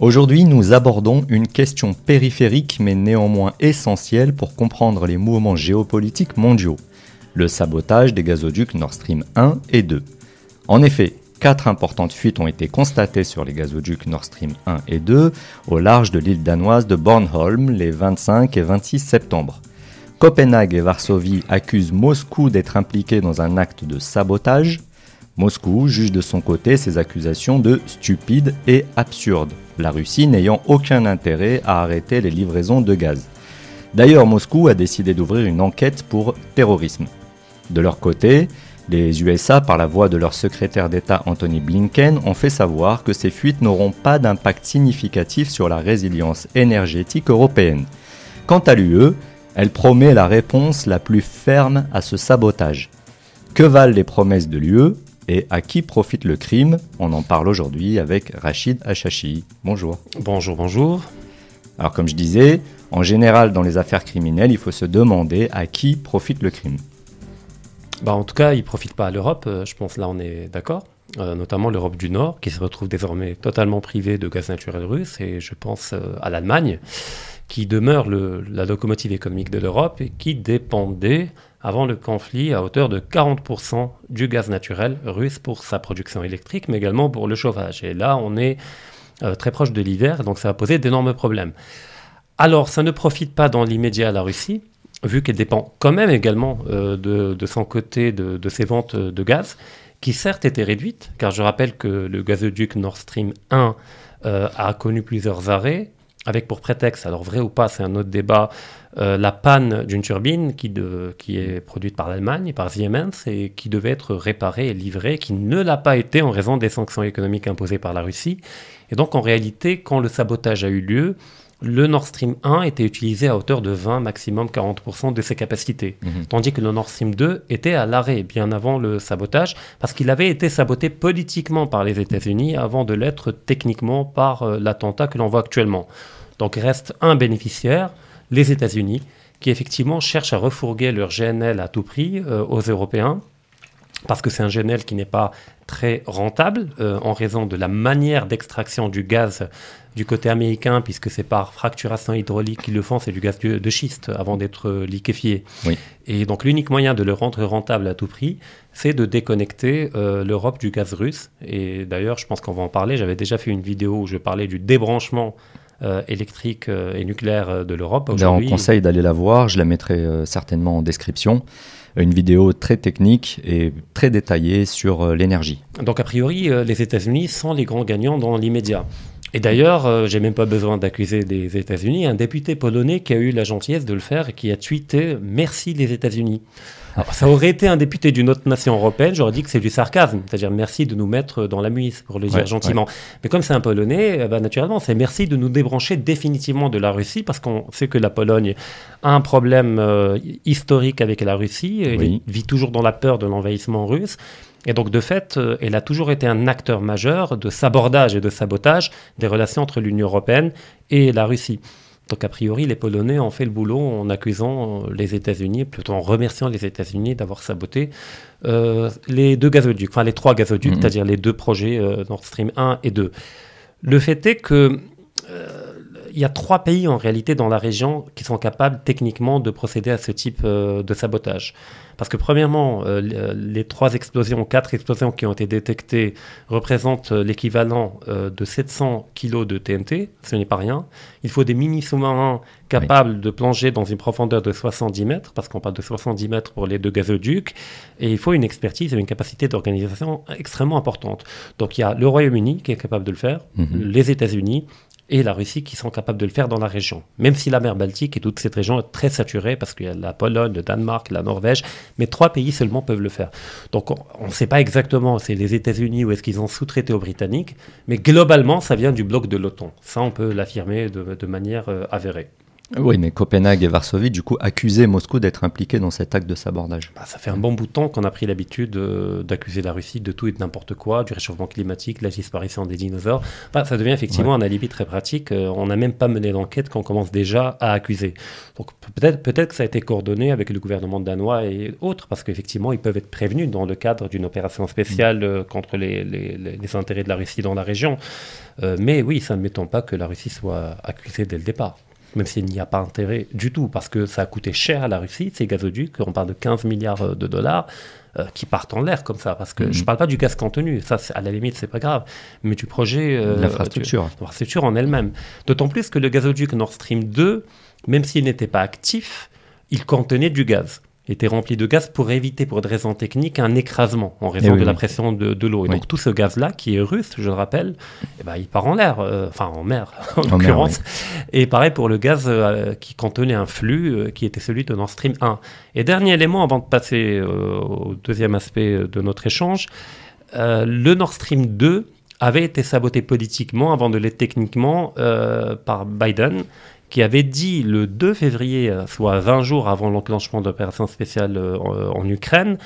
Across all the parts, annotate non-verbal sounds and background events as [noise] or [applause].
Aujourd'hui, nous abordons une question périphérique mais néanmoins essentielle pour comprendre les mouvements géopolitiques mondiaux, le sabotage des gazoducs Nord Stream 1 et 2. En effet, quatre importantes fuites ont été constatées sur les gazoducs Nord Stream 1 et 2 au large de l'île danoise de Bornholm les 25 et 26 septembre. Copenhague et Varsovie accusent Moscou d'être impliqué dans un acte de sabotage. Moscou juge de son côté ces accusations de stupides et absurdes, la Russie n'ayant aucun intérêt à arrêter les livraisons de gaz. D'ailleurs, Moscou a décidé d'ouvrir une enquête pour terrorisme. De leur côté, les USA, par la voix de leur secrétaire d'État Anthony Blinken, ont fait savoir que ces fuites n'auront pas d'impact significatif sur la résilience énergétique européenne. Quant à l'UE, elle promet la réponse la plus ferme à ce sabotage. Que valent les promesses de l'UE et à qui profite le crime On en parle aujourd'hui avec Rachid Achachi. Bonjour. Bonjour, bonjour. Alors comme je disais, en général dans les affaires criminelles, il faut se demander à qui profite le crime. Bah, en tout cas, il ne profite pas à l'Europe, euh, je pense là on est d'accord. Euh, notamment l'Europe du Nord, qui se retrouve désormais totalement privée de gaz naturel russe, et je pense euh, à l'Allemagne, qui demeure la locomotive économique de l'Europe et qui dépendait avant le conflit à hauteur de 40% du gaz naturel russe pour sa production électrique, mais également pour le chauffage. Et là, on est euh, très proche de l'hiver, donc ça va poser d'énormes problèmes. Alors, ça ne profite pas dans l'immédiat à la Russie, vu qu'elle dépend quand même également euh, de, son côté de, ses ventes de gaz, qui certes étaient réduites, car je rappelle que le gazoduc Nord Stream 1 euh, a connu plusieurs arrêts, avec pour prétexte, alors vrai ou pas, c'est un autre débat, euh, la panne d'une turbine qui, qui, est produite par l'Allemagne, par Siemens, et qui devait être réparée et livrée, qui ne l'a pas été en raison des sanctions économiques imposées par la Russie. Et donc en réalité, quand le sabotage a eu lieu, le Nord Stream 1 était utilisé à hauteur de 20, maximum 40% de ses capacités. Mhm. Tandis que le Nord Stream 2 était à l'arrêt bien avant le sabotage, parce qu'il avait été saboté politiquement par les États-Unis avant de l'être techniquement par euh, l'attentat que l'on voit actuellement. Donc il reste un bénéficiaire, les États-Unis, qui effectivement cherchent à refourguer leur GNL à tout prix euh, aux Européens, parce que c'est un GNL qui n'est pas très rentable euh, en raison de la manière d'extraction du gaz du côté américain, puisque c'est par fracturation hydraulique qu'ils le font, c'est du gaz de, schiste avant d'être euh, liquéfié. Et donc l'unique moyen de le rendre rentable à tout prix, c'est de déconnecter l'Europe du gaz russe. Et d'ailleurs, je pense qu'on va en parler. J'avais déjà fait une vidéo où je parlais du débranchement euh, électrique euh, et nucléaire euh, de l'Europe. On conseille d'aller la voir, je la mettrai certainement en description. Une vidéo très technique et très détaillée sur l'énergie. Donc a priori, les États-Unis sont les grands gagnants dans l'immédiat. Et d'ailleurs, j'ai même pas besoin d'accuser des États-Unis, un député polonais qui a eu la gentillesse de le faire et qui a tweeté Merci les États-Unis ça aurait été un député d'une autre nation européenne, j'aurais dit que c'est du sarcasme, c'est-à-dire merci de nous mettre dans la muise, pour le dire gentiment. Mais comme c'est un Polonais, ben, naturellement, c'est merci de nous débrancher définitivement de la Russie, parce qu'on sait que la Pologne a un problème euh, historique avec la Russie, elle vit toujours dans la peur de l'envahissement russe. Et donc, de fait, euh, elle a toujours été un acteur majeur de sabordage et de sabotage des relations entre l'Union européenne et la Russie. Donc a priori, les Polonais ont fait le boulot en accusant euh, les États-Unis, plutôt en remerciant les États-Unis d'avoir saboté euh, les deux gazoducs, enfin les trois gazoducs, mhm. c'est-à-dire les deux projets euh, Nord Stream 1 et 2. Le fait est que il y a trois pays en réalité dans la région qui sont capables techniquement de procéder à ce type de sabotage. Parce que premièrement, euh, euh, les trois explosions, quatre explosions qui ont été détectées représentent euh, l'équivalent de 700 kg de TNT, ce n'est pas rien. Il faut des mini sous-marins capables de plonger dans une profondeur de 70 mètres, parce qu'on parle de 70 mètres pour les deux gazoducs, et il faut une expertise et une capacité d'organisation extrêmement importante. Donc il y a le Royaume-Uni qui est capable de le faire, mhm. les États-Unis, et la Russie qui sont capables de le faire dans la région. Même si la mer Baltique et toute cette région est très saturée, parce qu'il y a la Pologne, le Danemark, la Norvège, mais trois pays seulement peuvent le faire. Donc on ne sait pas exactement, c'est les États-Unis ou est-ce qu'ils ont sous-traité aux Britanniques, mais globalement ça vient du bloc de l'OTAN. Ça on peut l'affirmer de, manière euh, avérée. Oui, mais Copenhague et Varsovie, du coup, accusaient Moscou d'être impliqué dans cet acte de sabordage. Bah, ça fait un bon bout de temps qu'on a pris l'habitude euh, d'accuser la Russie de tout et de n'importe quoi, du réchauffement climatique, de la disparition des dinosaures. Bah, ça devient effectivement un alibi très pratique. Euh, on n'a même pas mené d'enquête qu'on commence déjà à accuser. Donc peut-être peut que ça a été coordonné avec le gouvernement danois et autres, parce qu'effectivement, ils peuvent être prévenus dans le cadre d'une opération spéciale euh, contre les, les, les, intérêts de la Russie dans la région. mais oui, ça ne m'étonne pas que la Russie soit accusée dès le départ même s'il n'y a pas intérêt du tout, parce que ça a coûté cher à la Russie, ces gazoducs, on parle de 15 milliards de dollars, euh, qui partent en l'air comme ça, parce que je ne mhm. parle pas du gaz contenu, ça à la limite c'est pas grave, mais du projet... Euh, l'infrastructure. L'infrastructure en elle-même. D'autant plus que le gazoduc Nord Stream 2, même s'il n'était pas actif, il contenait du gaz était rempli de gaz pour éviter, pour des raisons techniques, un écrasement en raison eh de la pression de, l'eau. Et donc tout ce gaz-là, qui est russe, je le rappelle, eh ben, il part en l'air, euh, enfin en mer [laughs] en, l'occurrence. Et pareil pour le gaz euh, qui contenait un flux euh, qui était celui de Nord Stream 1. Et dernier élément avant de passer au deuxième aspect de notre échange, le Nord Stream 2 avait été saboté politiquement avant de l'être techniquement par Biden qui avait dit le 2 février, euh, soit 20 jours avant l'enclenchement d'opérations spéciales euh, en Ukraine,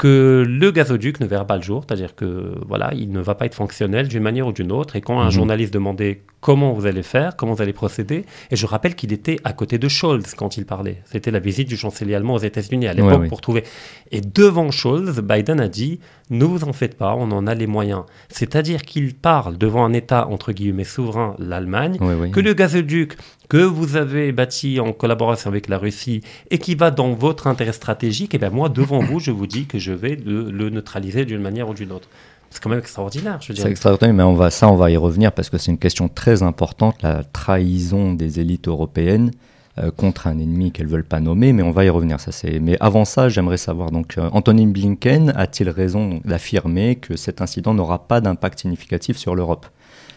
que le gazoduc ne verra pas le jour, c'est-à-dire que voilà, il ne va pas être fonctionnel d'une manière ou d'une autre. Et quand un mhm. journaliste demandait comment vous allez faire, comment vous allez procéder, et je rappelle qu'il était à côté de Scholz quand il parlait. C'était la visite du chancelier allemand aux États-Unis à l'époque pour trouver. Et devant Scholz, Biden a dit ne vous en faites pas, on en a les moyens. C'est-à-dire qu'il parle devant un État entre guillemets souverain, l'Allemagne, que le gazoduc que vous avez bâti en collaboration avec la Russie et qui va dans votre intérêt stratégique, et eh bien moi, devant vous, je vous dis que je vais le, neutraliser d'une manière ou d'une autre. C'est quand même extraordinaire, je. C'est extraordinaire, mais on va, ça, on va y revenir parce que c'est une question très importante, la trahison des élites européennes euh, contre un ennemi qu'elles veulent pas nommer, mais on va y revenir. Ça. Mais avant ça, j'aimerais savoir. Donc, euh, Anthony Blinken a-t-il raison d'affirmer que cet incident n'aura pas d'impact significatif sur l'Europe?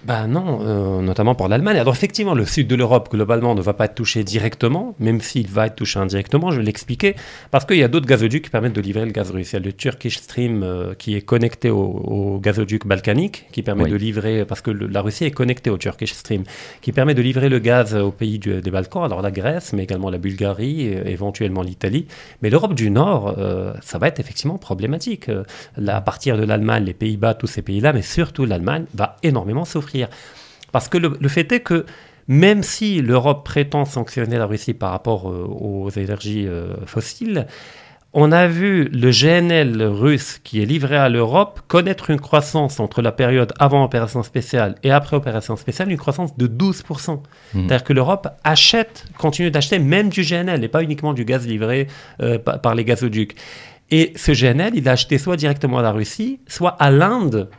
Ben non, euh, notamment pour l'Allemagne. Alors effectivement, le sud de l'Europe, globalement, ne va pas être touché directement, même s'il va être touché indirectement, je vais l'expliquer, parce qu'il y a d'autres gazoducs qui permettent de livrer le gaz russe. Il y a le Turkish Stream euh, qui est connecté au, gazoduc balkanique, qui permet de livrer, parce que la Russie est connectée au Turkish Stream, qui permet de livrer le gaz aux pays des Balkans, alors la Grèce, mais également la Bulgarie, et éventuellement l'Italie. Mais l'Europe du Nord, euh, ça va être effectivement problématique. Là, à partir de l'Allemagne, les Pays-Bas, tous ces pays-là, mais surtout l'Allemagne, va énormément souffrir parce que le, fait est que même si l'Europe prétend sanctionner la Russie par rapport euh, aux énergies euh, fossiles, on a vu le GNL russe qui est livré à l'Europe connaître une croissance entre la période avant opération spéciale et après opération spéciale, une croissance de 12%. Mmh. C'est-à-dire que l'Europe achète, continue d'acheter même du GNL et pas uniquement du gaz livré euh, par les gazoducs. Et ce GNL, il a acheté soit directement à la Russie, soit à l'Inde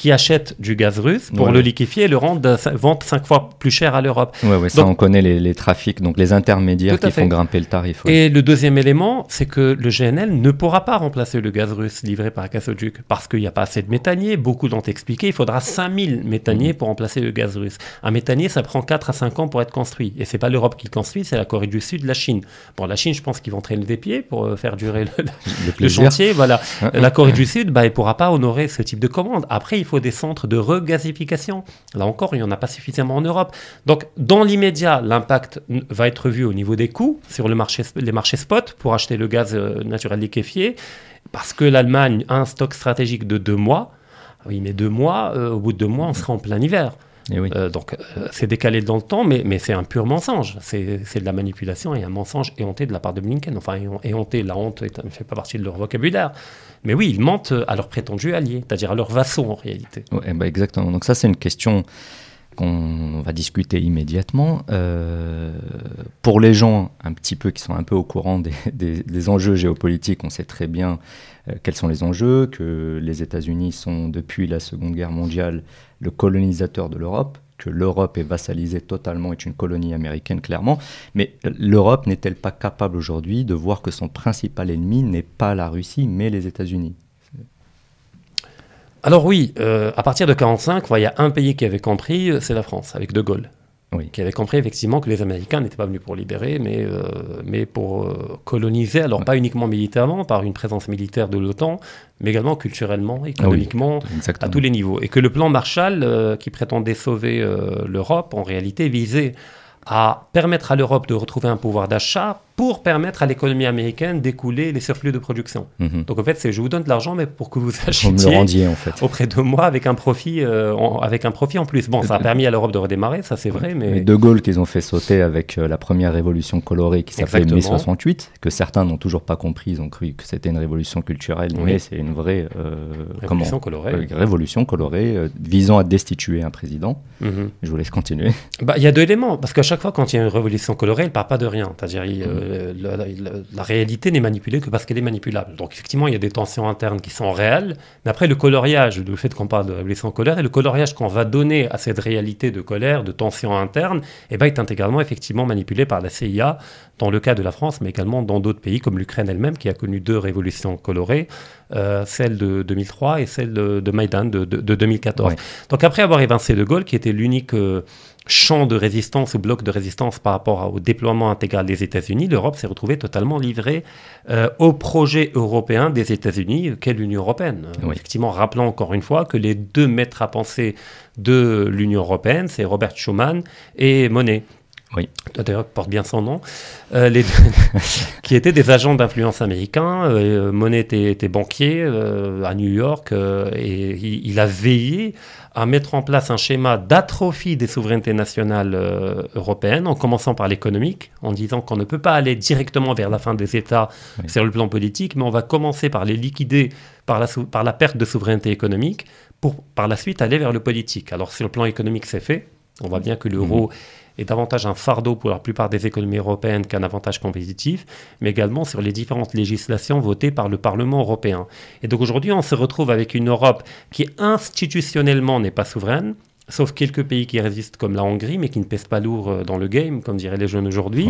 qui achètent du gaz russe pour le liquéfier et le rendre vente cinq fois plus cher à l'Europe. Oui, ouais, ça on connaît les, trafics, donc les intermédiaires qui font grimper le tarif. Et le deuxième élément, c'est que le GNL ne pourra pas remplacer le gaz russe livré par gazoduc parce qu'il n'y a pas assez de méthaniers. Beaucoup l'ont expliqué, il faudra 5000 méthaniers pour remplacer le gaz russe. Un méthanier, ça prend 4 à 5 ans pour être construit. Et c'est pas l'Europe qui le construit, c'est la Corée du Sud, la Chine. Pour la Chine, je pense qu'ils vont traîner des pieds pour euh, faire durer le, chantier. Voilà. la Corée du Sud, bah, elle ne pourra pas honorer ce type de commande. Après, il faut des centres de regasification. Là encore, il n'y en a pas suffisamment en Europe. Donc, dans l'immédiat, l'impact va être vu au niveau des coûts sur le marché, les marchés spot pour acheter le gaz euh, naturel liquéfié, parce que l'Allemagne a un stock stratégique de deux mois. Oui, mais deux mois, euh, au bout de deux mois, on sera en plein hiver. Eh euh, donc c'est décalé dans le temps, mais, mais c'est un pur mensonge. C'est de la manipulation et un mensonge éhonté de la part de Blinken. Enfin, éhonté, la honte ne fait pas partie de leur vocabulaire. Mais oui, ils mentent à leurs prétendus alliés, c'est-à-dire à leurs vassaux en réalité. Ouais, bah exactement. Donc ça, c'est une question qu'on va discuter immédiatement. Euh, pour les gens un petit peu qui sont un peu au courant des, des, enjeux géopolitiques, on sait très bien euh, quels sont les enjeux, que les États-Unis sont depuis la Seconde Guerre mondiale le colonisateur de l'Europe, que l'Europe est vassalisée totalement, est une colonie américaine clairement, mais l'Europe n'est-elle pas capable aujourd'hui de voir que son principal ennemi n'est pas la Russie, mais les États-Unis? Alors oui, euh, à partir de 1945, il y a un pays qui avait compris, c'est la France, avec De Gaulle qui avait compris effectivement que les Américains n'étaient pas venus pour libérer, mais, euh, mais pour euh, coloniser, alors pas uniquement militairement, par une présence militaire de l'OTAN, mais également culturellement, ah économiquement, à tous les niveaux. Et que le plan Marshall, euh, qui prétendait sauver l'Europe, en réalité visait à permettre à l'Europe de retrouver un pouvoir d'achat pour permettre à l'économie américaine d'écouler les surplus de production. Mhm. Donc en fait, c'est je vous donne de l'argent, mais pour que vous achetiez en fait. auprès de moi avec un profit, euh, en, avec un profit en plus. Bon, ça a permis à l'Europe de redémarrer, ça c'est vrai, mais... mais... De Gaulle qu'ils ont fait sauter avec euh, la première révolution colorée qui s'appelait mai 68, que certains n'ont toujours pas compris, ils ont cru que c'était une révolution culturelle, mais c'est une vraie euh, révolution colorée, révolution colorée visant à destituer un président. Mhm. Je vous laisse continuer. Bah, il y a deux éléments, parce qu'à chaque fois quand il y a une révolution colorée, elle part pas de rien. C'est-à-dire, la, réalité n'est manipulée que parce qu'elle est manipulable. Donc effectivement, il y a des tensions internes qui sont réelles, mais après le coloriage, le fait qu'on parle de révolution colère, et le coloriage qu'on va donner à cette réalité de colère, de tension interne, eh ben, est intégralement effectivement manipulé par la CIA, dans le cas de la France, mais également dans d'autres pays comme l'Ukraine elle-même, qui a connu deux révolutions colorées, euh, celle de 2003 et celle de, de Maïdan de, 2014. Donc après avoir évincé De Gaulle, qui était l'unique... Euh, champ de résistance ou bloc de résistance par rapport au déploiement intégral des États-Unis, l'Europe s'est retrouvée totalement livrée euh, au projet européen des États-Unis qu'est l'Union européenne. Effectivement, rappelons encore une fois que les deux maîtres à penser de l'Union européenne, c'est Robert Schuman et Monet. Oui. D'ailleurs, porte bien son nom, euh, les [laughs] qui étaient des agents d'influence américains. Euh, Monet était, banquier à New York et il, a veillé à mettre en place un schéma d'atrophie des souverainetés nationales euh, européennes, en commençant par l'économique, en disant qu'on ne peut pas aller directement vers la fin des États sur le plan politique, mais on va commencer par les liquider par la, par la perte de souveraineté économique, pour par la suite aller vers le politique. Alors sur le plan économique, c'est fait. On voit bien que l'euro mmh est davantage un fardeau pour la plupart des économies européennes qu'un avantage compétitif, mais également sur les différentes législations votées par le Parlement européen. Et donc aujourd'hui, on se retrouve avec une Europe qui institutionnellement n'est pas souveraine, sauf quelques pays qui résistent comme la Hongrie, mais qui ne pèsent pas lourd euh, dans le game, comme diraient les jeunes aujourd'hui.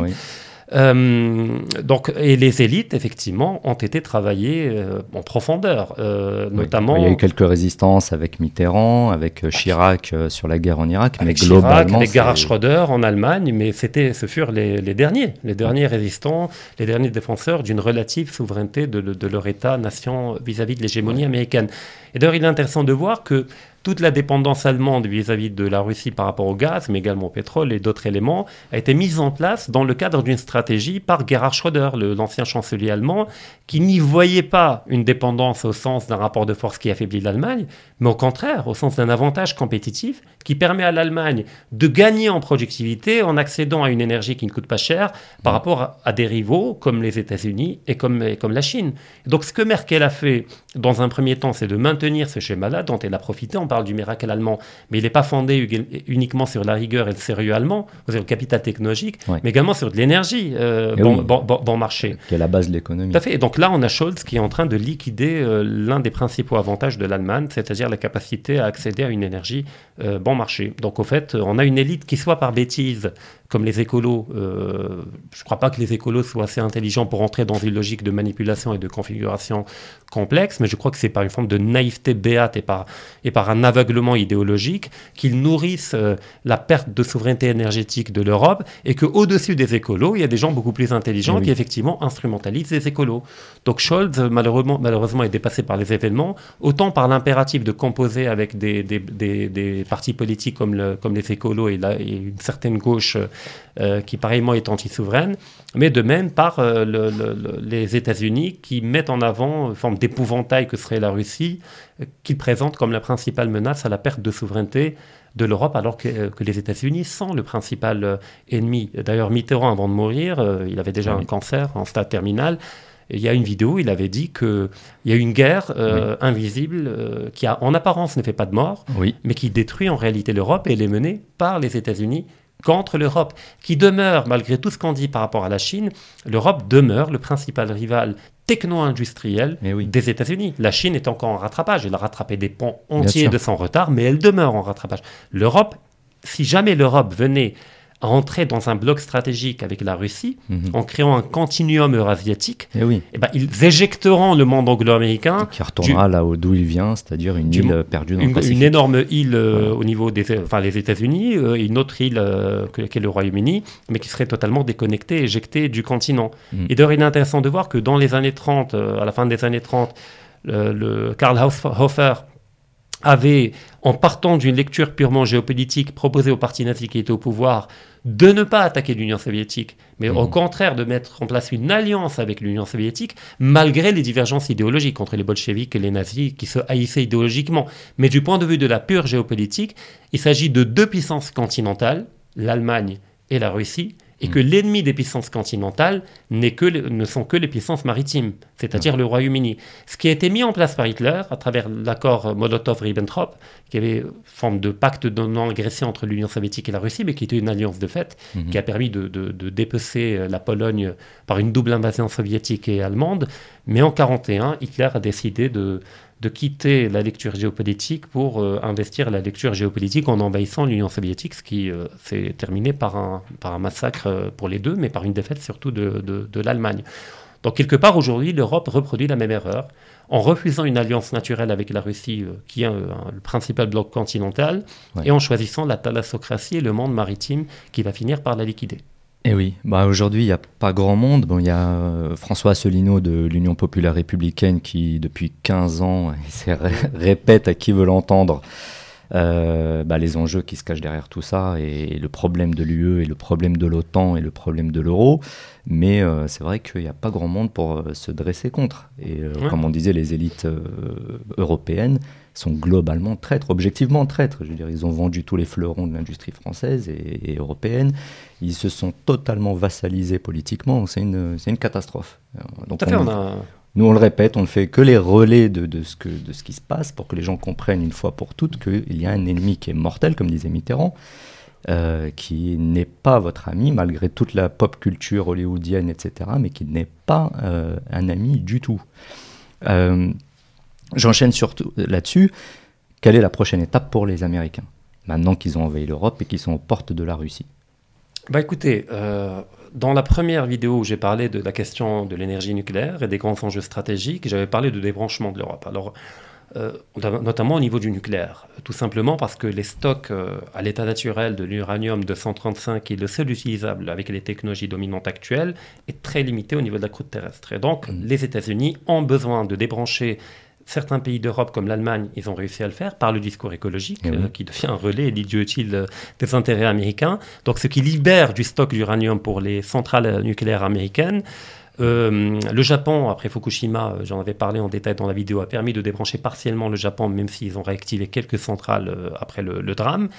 Euh, donc, et les élites, effectivement, ont été travaillées euh, en profondeur, euh, notamment. Il y a eu quelques résistances avec Mitterrand, avec Chirac sur la guerre en Irak, mais globalement. avec Gerhard Schröder en Allemagne, mais c'était, ce furent les, derniers, les derniers résistants, les derniers défenseurs d'une relative souveraineté de, de leur État-nation vis-à-vis de l'hégémonie américaine. Et d'ailleurs, il est intéressant de voir que toute la dépendance allemande vis-à-vis de la Russie par rapport au gaz, mais également au pétrole et d'autres éléments, a été mise en place dans le cadre d'une stratégie par Gerhard Schröder, l'ancien chancelier allemand, qui n'y voyait pas une dépendance au sens d'un rapport de force qui affaiblit l'Allemagne, mais au contraire, au sens d'un avantage compétitif qui permet à l'Allemagne de gagner en productivité en accédant à une énergie qui ne coûte pas cher par rapport à, des rivaux comme les États-Unis et comme, et comme la Chine. Donc ce que Merkel a fait dans un premier temps, c'est de maintenir ce schéma-là dont elle a profité en parle du miracle allemand, mais il n'est pas fondé uniquement sur la rigueur et le sérieux allemand, sur le capital technologique, mais également sur de l'énergie euh, bon, marché. Qui est la base de l'économie. Tout à fait. Et donc là, on a Scholz qui est en train de liquider euh, l'un des principaux avantages de l'Allemagne, c'est-à-dire la capacité à accéder à une énergie euh, bon marché. Donc au fait, on a une élite qui, soit par bêtise, comme les écolos, euh, je ne crois pas que les écolos soient assez intelligents pour entrer dans une logique de manipulation et de configuration complexe, mais je crois que c'est par une forme de naïveté béate et par, et par un aveuglement idéologique qu'ils nourrissent euh, la perte de souveraineté énergétique de l'Europe et qu'au-dessus des écolos, il y a des gens beaucoup plus intelligents qui effectivement instrumentalisent les écolos. Donc Scholz, malheureusement, malheureusement, est dépassé par les événements, autant par l'impératif de composer avec des, des, des, partis politiques comme, le, comme les écolos et, la, et une certaine gauche euh, qui pareillement est anti-souveraine, mais de même par euh, les États-Unis qui mettent en avant une forme d'épouvantail que serait la Russie, euh, qu'ils présentent comme la principale menace à la perte de souveraineté de l'Europe, alors que, les États-Unis sont le principal ennemi. D'ailleurs, Mitterrand, avant de mourir, il avait déjà un cancer en stade terminal. il y a une vidéo, il avait dit qu'il y a une guerre invisible qui, a, en apparence, ne fait pas de mort, mais qui détruit en réalité l'Europe et elle est menée par les États-Unis contre l'Europe, qui demeure, malgré tout ce qu'on dit par rapport à la Chine, l'Europe demeure le principal rival techno-industriel des États-Unis. La Chine est encore en rattrapage, elle a rattrapé des ponts entiers de son retard, mais elle demeure en rattrapage. L'Europe, si jamais l'Europe venait à entrer dans un bloc stratégique avec la Russie mhm. en créant un continuum eurasiatique, et eh oui. Eh ben, ils éjecteront le monde anglo-américain. Qui retournera là d'où il vient, c'est-à-dire une île perdue dans une, le Une énorme île euh, au niveau des enfin, les États-Unis, euh, une autre île euh, qui est le Royaume-Uni, mais qui serait totalement déconnectée, éjectée du continent. Mhm. Et d'ailleurs, il est intéressant de voir que dans les années 30, à la fin des années 30, le, Karl Hofer avait, en partant d'une lecture purement géopolitique, proposé au parti nazi qui était au pouvoir de ne pas attaquer l'Union soviétique, mais au Mhm. contraire de mettre en place une alliance avec l'Union soviétique, malgré les divergences idéologiques entre les bolcheviks et les nazis qui se haïssaient idéologiquement. Mais du point de vue de la pure géopolitique, il s'agit de deux puissances continentales, l'Allemagne et la Russie, et que l'ennemi des puissances continentales que ne sont que les puissances maritimes, c'est-à-dire le Royaume-Uni. Ce qui a été mis en place par Hitler à travers l'accord Molotov-Ribbentrop, qui avait forme de pacte de non-agression entre l'Union soviétique et la Russie, mais qui était une alliance de fait, Mhm. qui a permis de, de- de dépecer euh, la Pologne par une double invasion soviétique et allemande. Mais en 1941, Hitler a décidé de, de quitter la lecture géopolitique pour euh, investir la lecture géopolitique en envahissant l'Union soviétique, ce qui euh, s'est terminé par un, par un massacre euh, pour les deux, mais par une défaite surtout de, de- de l'Allemagne. Donc quelque part aujourd'hui, l'Europe reproduit la même erreur en refusant une alliance naturelle avec la Russie, euh, qui est euh, le principal bloc continental, Ouais. et en choisissant la thalassocratie et le monde maritime qui va finir par la liquider. Et oui, bah aujourd'hui il n'y a pas grand monde. Bon, il y a euh, François Asselineau de l'Union populaire républicaine qui depuis 15 ans [laughs] il ré- répète à qui veut l'entendre euh, bah, les enjeux qui se cachent derrière tout ça et, le problème de l'UE et le problème de l'OTAN et le problème de l'euro. Mais euh, c'est vrai qu'il n'y a pas grand monde pour se dresser contre. Et Ouais. comme on disait, les élites européennes sont globalement traîtres, objectivement traîtres. Je veux dire, ils ont vendu tous les fleurons de l'industrie française et, et européenne. Ils se sont totalement vassalisés politiquement. C'est une, c'est une catastrophe. Euh, Donc Tout à fait, on- on a, nous, on le répète, on ne fait que les relais de, de ce que, de ce qui se passe pour que les gens comprennent une fois pour toutes qu'il y a un ennemi qui est mortel, comme disait Mitterrand, euh, qui n'est pas votre ami, malgré toute la pop culture hollywoodienne, etc., mais qui n'est pas euh, un ami du tout. Euh, J'enchaîne surtout là-dessus. Quelle est la prochaine étape pour les Américains Maintenant qu'ils ont envahi l'Europe et qu'ils sont aux portes de la Russie? Bah écoutez, euh, dans la première vidéo où j'ai parlé de la question de l'énergie nucléaire et des grands enjeux stratégiques, j'avais parlé de débranchement de l'Europe. Alors, euh, notamment au niveau du nucléaire, tout simplement parce que les stocks euh, à l'état naturel de l'uranium 235, qui est le seul utilisable avec les technologies dominantes actuelles, est très limité au niveau de la croûte terrestre. Et donc, Mm. les États-Unis ont besoin de débrancher certains pays d'Europe comme l'Allemagne, ils ont réussi à le faire par le discours écologique, Eh euh, qui devient un relais et utile euh, des intérêts américains. Donc ce qui libère du stock d'uranium pour les centrales euh, nucléaires américaines. Euh, le Japon, après Fukushima, j'en avais parlé en détail dans la vidéo, a permis de débrancher partiellement le Japon, même s'ils ont réactivé quelques centrales après le, le drame.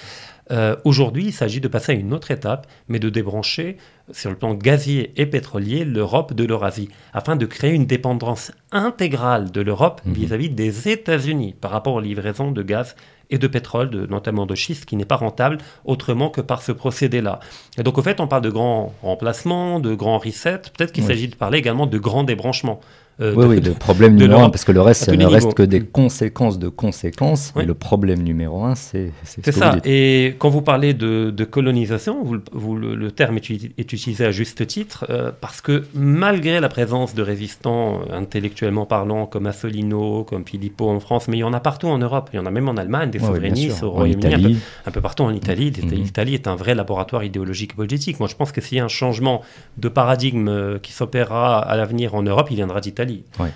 Euh, Aujourd'hui, il s'agit de passer à une autre étape, mais de débrancher sur le plan gazier et pétrolier l'Europe de l'Eurasie, afin de créer une dépendance intégrale de l'Europe Mhm. vis-à-vis des États-Unis par rapport aux livraisons de gaz et de pétrole, de- notamment de schiste, qui n'est pas rentable autrement que par ce procédé-là. Et donc, au fait, on parle de grands remplacements, de grands resets. Peut-être qu'il Oui. s'agit de parler également de grands débranchements. Euh, Oui, de- oui, le problème numéro un, parce que le reste, ça ne reste que des conséquences de conséquences. Oui. Et le problème numéro un, c'est c'est ce ça. Et quand vous parlez de, de colonisation, vous, le- vous le, le terme est, uti- est utilisé à juste titre, euh, parce que malgré la présence de résistants euh, intellectuellement parlant, comme Assolino, comme Filippo en France, mais il y en a partout en Europe, il y en a même en Allemagne, des souverainistes, au Royaume-Uni, un peu, Italie, un peu partout en Italie. Mhm. L'Italie est un vrai laboratoire idéologique et politique. Moi, je pense que s'il y a un changement de paradigme qui s'opérera à l'avenir en Europe, il viendra d'Italie.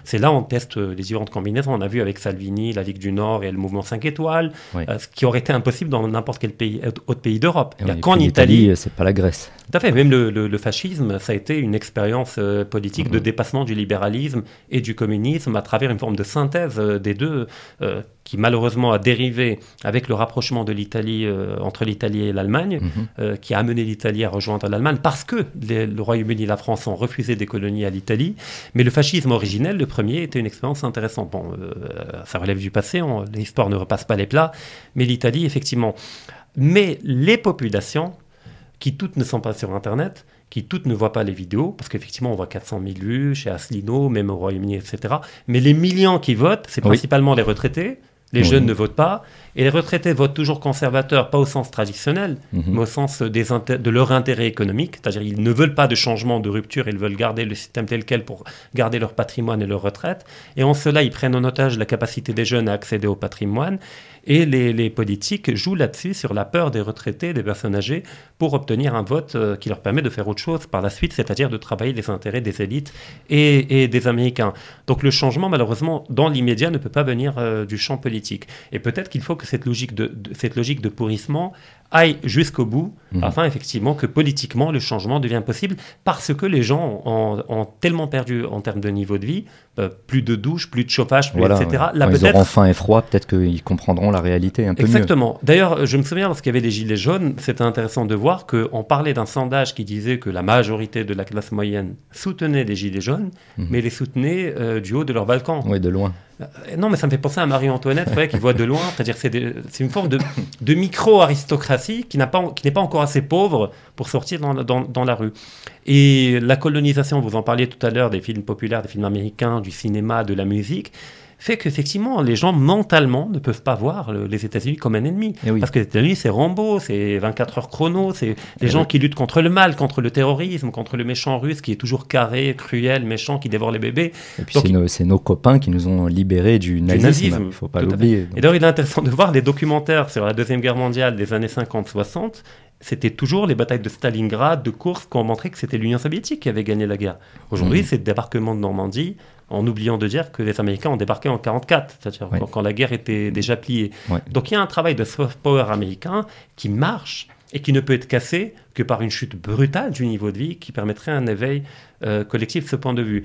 C'est là où on teste euh, les différentes combinaisons. On a vu avec Salvini, la Ligue du Nord et le mouvement 5 étoiles, euh, ce qui aurait été impossible dans n'importe quel pays, autre pays d'Europe. Il n'y a qu'en Italie. l'Italie, c'est pas la Grèce. Tout à fait. Même le, le- le fascisme, ça a été une expérience euh, politique de Mhm. dépassement du libéralisme et du communisme à travers une forme de synthèse euh, des deux, euh, qui malheureusement a dérivé avec le rapprochement de l'Italie entre l'Italie et l'Allemagne, Mhm. qui a amené l'Italie à rejoindre l'Allemagne parce que les- le Royaume-Uni et la France ont refusé des colonies à l'Italie. Mais le fascisme originel, le premier, était une expérience intéressante. Bon, ça relève du passé, l'histoire ne repasse pas les plats, mais l'Italie, effectivement. Mais les populations, qui toutes ne sont pas sur Internet, qui toutes ne voient pas les vidéos, parce qu'effectivement, on voit 400 000 vues chez Asselineau, même au Royaume-Uni, etc. Mais les millions qui votent, c'est Oui. principalement les retraités. Les Oui. jeunes ne votent pas. Et les retraités votent toujours conservateurs, pas au sens traditionnel, Mhm. mais au sens des de leur intérêt économique. C'est-à-dire ils ne veulent pas de changement, de rupture, ils veulent garder le système tel quel pour garder leur patrimoine et leur retraite. Et en cela, ils prennent en otage la capacité des jeunes à accéder au patrimoine. Et les, politiques jouent là-dessus, sur la peur des retraités, des personnes âgées, pour obtenir un vote euh, qui leur permet de faire autre chose par la suite, c'est-à-dire de travailler les intérêts des élites et, des Américains. Donc le changement, malheureusement, dans l'immédiat, ne peut pas venir euh, du champ politique. politique. Et peut-être qu'il faut que cette logique de, cette logique de pourrissement aille jusqu'au bout, mhm. afin effectivement que politiquement le changement devienne possible, parce que les gens ont, tellement perdu en termes de niveau de vie, euh, plus de douche, plus de chauffage, etc. Là, ils auront faim et froid, peut-être qu'ils comprendront la réalité un peu Exactement. D'ailleurs, je me souviens lorsqu'il y avait les gilets jaunes, c'était intéressant de voir qu'on parlait d'un sondage qui disait que la majorité de la classe moyenne soutenait les gilets jaunes, mhm. mais les soutenait euh, du haut de leur balcon. Oui, de loin. Euh, non, mais ça me fait penser à Marie-Antoinette, qui voit de loin. C'est-à-dire c'est une forme de, micro-aristocratie qui n'est pas, encore assez pauvre pour sortir dans, la rue. Et la colonisation, vous en parliez tout à l'heure, des films populaires, des films américains, du cinéma, de la musique, fait qu'effectivement, les gens mentalement ne peuvent pas voir les États-Unis comme un ennemi. Eh Parce que les États-Unis, c'est Rambo, c'est 24 heures chrono, c'est des eh gens qui luttent contre le mal, contre le terrorisme, contre le méchant russe qui est toujours carré, cruel, méchant, qui dévore les bébés. Et puis c'est nos, copains qui nous ont libérés du nazisme. Il ne faut pas l'oublier. Et d'ailleurs, il est intéressant de voir les documentaires sur la Deuxième Guerre mondiale des années 50-60 c'était toujours les batailles de Stalingrad, de Kursk, qui ont montré que c'était l'Union soviétique qui avait gagné la guerre. Aujourd'hui, mmh. c'est le débarquement de Normandie, en oubliant de dire que les Américains ont débarqué en 1944, c'est-à-dire quand la guerre était déjà pliée. Donc il y a un travail de soft power américain qui marche et qui ne peut être cassé que par une chute brutale du niveau de vie qui permettrait un éveil euh, collectif de ce point de vue.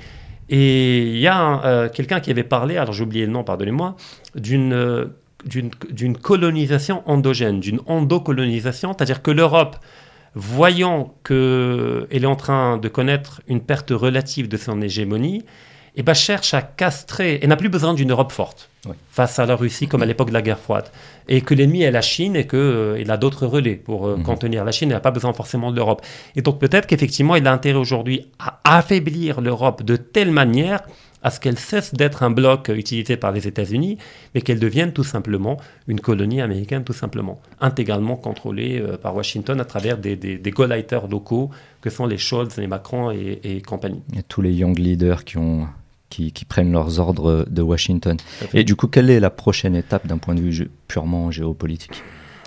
Et il y a euh, quelqu'un qui avait parlé, alors j'ai oublié le nom, pardonnez-moi, d'une euh, d'une colonisation endogène, d'une endocolonisation, c'est-à-dire que l'Europe, voyant qu'elle est en train de connaître une perte relative de son hégémonie, eh ben, cherche à castrer, et n'a plus besoin d'une Europe forte face à la Russie comme à l'époque de la guerre froide, et que l'ennemi est la Chine et qu'il euh, a d'autres relais pour euh, mhm. contenir la Chine, il n'a pas besoin forcément de l'Europe. Et donc peut-être qu'effectivement il a intérêt aujourd'hui à affaiblir l'Europe de telle manière à ce qu'elle cesse d'être un bloc utilisé par les États-Unis, mais qu'elle devienne tout simplement une colonie américaine, tout simplement, intégralement contrôlée euh, par Washington à travers des, des, des locaux que sont les Scholz, les Macron et, et compagnie. Et tous les young leaders qui ont qui, prennent leurs ordres de Washington. Et du coup, quelle est la prochaine étape d'un point de vue purement géopolitique?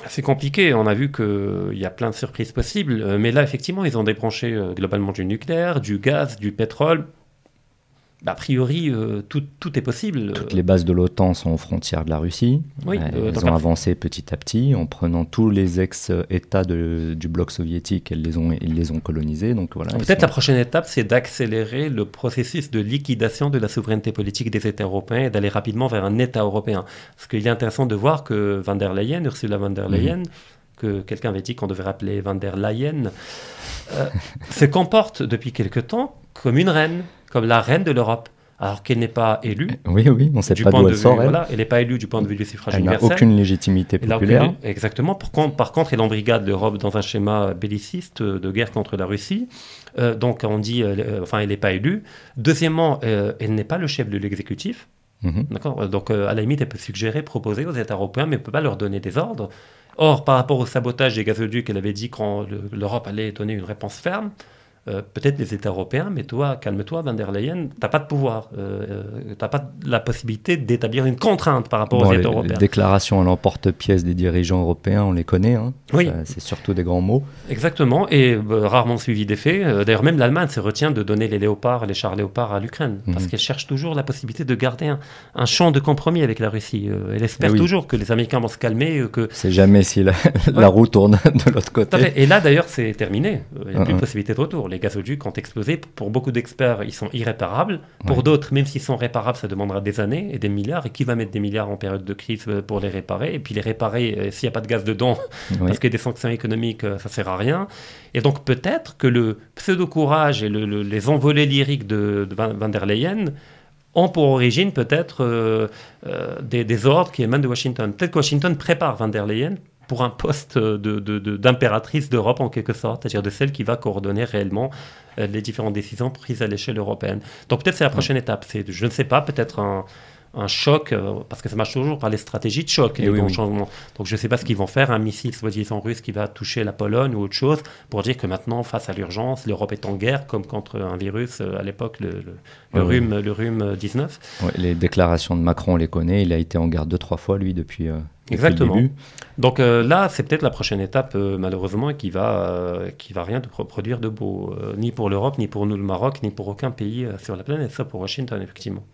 C'est compliqué, on a vu qu'il y a plein de surprises possibles, euh, mais là effectivement ils ont débranché euh, globalement du nucléaire, du gaz, du pétrole, a priori, euh, tout, tout, est possible. Toutes les bases de l'OTAN sont aux frontières de la Russie. Oui, euh, elles ont avancé petit à petit en prenant tous les ex-États du bloc soviétique, elles les ont, ils les ont colonisés. Donc voilà. Peut-être la prochaine étape, c'est d'accélérer le processus de liquidation de la souveraineté politique des États européens et d'aller rapidement vers un État européen. Parce qu'il est intéressant de voir que van der Leyen, Ursula von der Leyen, que quelqu'un avait dit qu'on devait rappeler van der Leyen, euh, [laughs] se comporte depuis quelque temps comme une reine comme la reine de l'Europe, alors qu'elle n'est pas élue. Oui, oui, on ne sait pas d'où elle sort. elle n'est pas élue du point de vue du suffrage elle universel. Elle n'a aucune légitimité populaire. exactement. Par contre, par contre, elle embrigade l'Europe dans un schéma belliciste de guerre contre la Russie. Euh, donc, on dit, euh, enfin, elle n'est pas élue. Deuxièmement, euh, elle n'est pas le chef de l'exécutif. Mhm. D'accord? Donc, à la limite, elle peut suggérer, proposer aux États européens, mais elle ne peut pas leur donner des ordres. Or, par rapport au sabotage des gazoducs, elle avait dit que l'Europe allait donner une réponse ferme. Euh, peut-être les États européens, mais toi, calme-toi, Van der Leyen, tu n'as pas de pouvoir, euh, euh tu n'as pas la possibilité d'établir une contrainte par rapport aux États européens. Les déclarations à l'emporte-pièce des dirigeants européens, on les connaît, hein. oui. c'est surtout des grands mots. Exactement, et rarement suivi des faits. D'ailleurs, même l'Allemagne se retient de donner les léopards, les chars léopards à l'Ukraine, parce mhm. qu'elle cherche toujours la possibilité de garder un, champ de compromis avec la Russie. elle espère eh toujours que les Américains vont se calmer. que... C'est jamais si la, [laughs] roue tourne [laughs] de l'autre côté. Et là, d'ailleurs, c'est terminé. Il n'y a plus de possibilité de retour les gazoducs ont explosé. Pour beaucoup d'experts, ils sont irréparables. Pour d'autres, même s'ils sont réparables, ça demandera des années et des milliards. Et qui va mettre des milliards en période de crise euh, pour les réparer? Et puis les réparer, euh, s'il n'y a pas de gaz dedans, [laughs] parce que des sanctions économiques, euh, ça sert à rien. Et donc peut-être que le pseudo-courage et les envolées lyriques de, Van der Leyen ont pour origine peut-être des, ordres qui émanent de Washington. Peut-être que Washington prépare Van der Leyen pour un poste d'impératrice de, d'Europe en quelque sorte, c'est-à-dire de celle qui va coordonner réellement euh, les différentes décisions prises à l'échelle européenne. Donc peut-être c'est la prochaine étape, c'est, je ne sais pas, peut-être un, un choc, euh, parce que ça marche toujours par les stratégies de choc, et eh les changements. Donc je ne sais pas ce qu'ils vont faire, un missile soi-disant russe qui va toucher la Pologne ou autre chose, pour dire que maintenant, face à l'urgence, l'Europe est en guerre, comme contre un virus euh, à l'époque, le, le, rhume, le rhume 19. les déclarations de Macron, on les connaît, il a été en guerre deux, trois fois, lui, depuis... Exactement. Donc là, c'est peut-être la prochaine étape, malheureusement, qui va, qui va rien de produire de beau, ni pour l'Europe, ni pour nous le Maroc, ni pour aucun pays sur la planète, ça pour Washington, effectivement.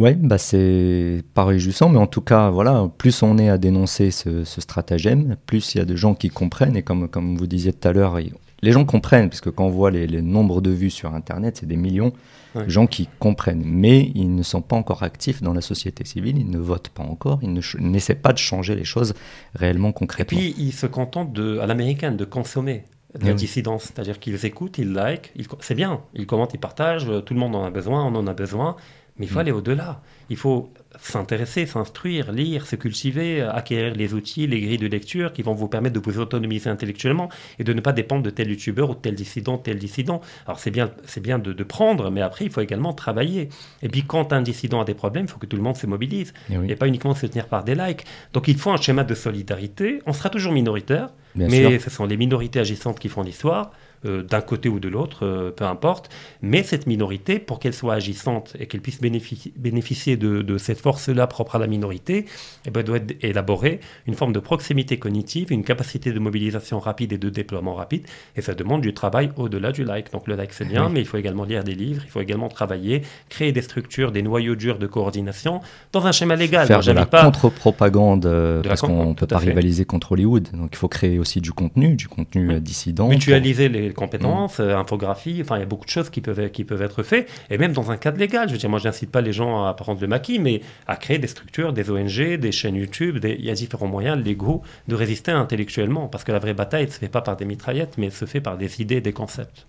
Ouais, bah c'est pas réjouissant, mais en tout cas, voilà, plus on est à dénoncer ce, stratagème, plus il y a de gens qui comprennent, et comme, comme vous disiez tout à l'heure, les gens comprennent, parce que quand on voit les, nombres de vues sur Internet, c'est des millions de gens qui comprennent, mais ils ne sont pas encore actifs dans la société civile, ils ne votent pas encore, ils n'essaient pas de changer les choses réellement concrètement. Et puis, ils se contentent, de, à l'américaine, de consommer de la dissidence, c'est-à-dire qu'ils écoutent, ils like, c'est bien, ils commentent, ils partagent, tout le monde en a besoin, on en a besoin, mais il faut mm. aller au-delà. Il faut s'intéresser, s'instruire, lire, se cultiver, acquérir les outils, les grilles de lecture qui vont vous permettre de vous autonomiser intellectuellement et de ne pas dépendre de tel youtubeur ou de tel dissident, tel dissident. Alors c'est bien, c'est bien de, prendre, mais après il faut également travailler. Et puis quand un dissident a des problèmes, il faut que tout le monde se mobilise et, pas uniquement se tenir par des likes. Donc il faut un schéma de solidarité. On sera toujours minoritaire, mais ce sont les minorités agissantes qui font l'histoire. Euh, d'un côté ou de l'autre, euh, peu importe. Mais cette minorité, pour qu'elle soit agissante et qu'elle puisse bénéficier, de, cette force-là propre à la minorité, eh ben, doit élaborer une forme de proximité cognitive, une capacité de mobilisation rapide et de déploiement rapide. Et ça demande du travail au-delà du like. Donc le like, c'est bien, mais il faut également lire des livres, il faut également travailler, créer des structures, des noyaux durs de coordination dans un schéma légal. Faire de la contre-propagande, euh, parce qu'on ne peut pas rivaliser contre Hollywood. Donc il faut créer aussi du contenu, du contenu dissident. Mutualiser les compétences, mm. euh, infographie, enfin il y a beaucoup de choses qui peuvent, qui peuvent être faites, et même dans un cadre légal. Je veux dire, moi j'incite pas les gens à prendre le maquis, mais à créer des structures, des ONG, des chaînes YouTube, il y a différents moyens légaux de résister intellectuellement, parce que la vraie bataille ne se fait pas par des mitraillettes, mais se fait par des idées, des concepts.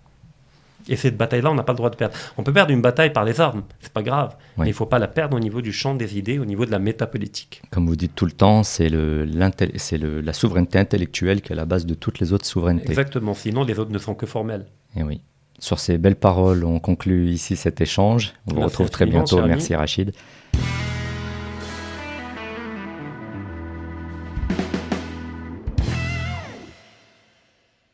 Et cette bataille-là, on n'a pas le droit de perdre. On peut perdre une bataille par les armes, c'est pas grave. Mais il ne faut pas la perdre au niveau du champ des idées, au niveau de la métapolitique. Comme vous dites tout le temps, c'est la souveraineté intellectuelle qui est la base de toutes les autres souverainetés. Exactement, sinon les autres ne sont que formelles. Et oui. Sur ces belles paroles, on conclut ici cet échange. On vous retrouve très bientôt. Merci Rachid.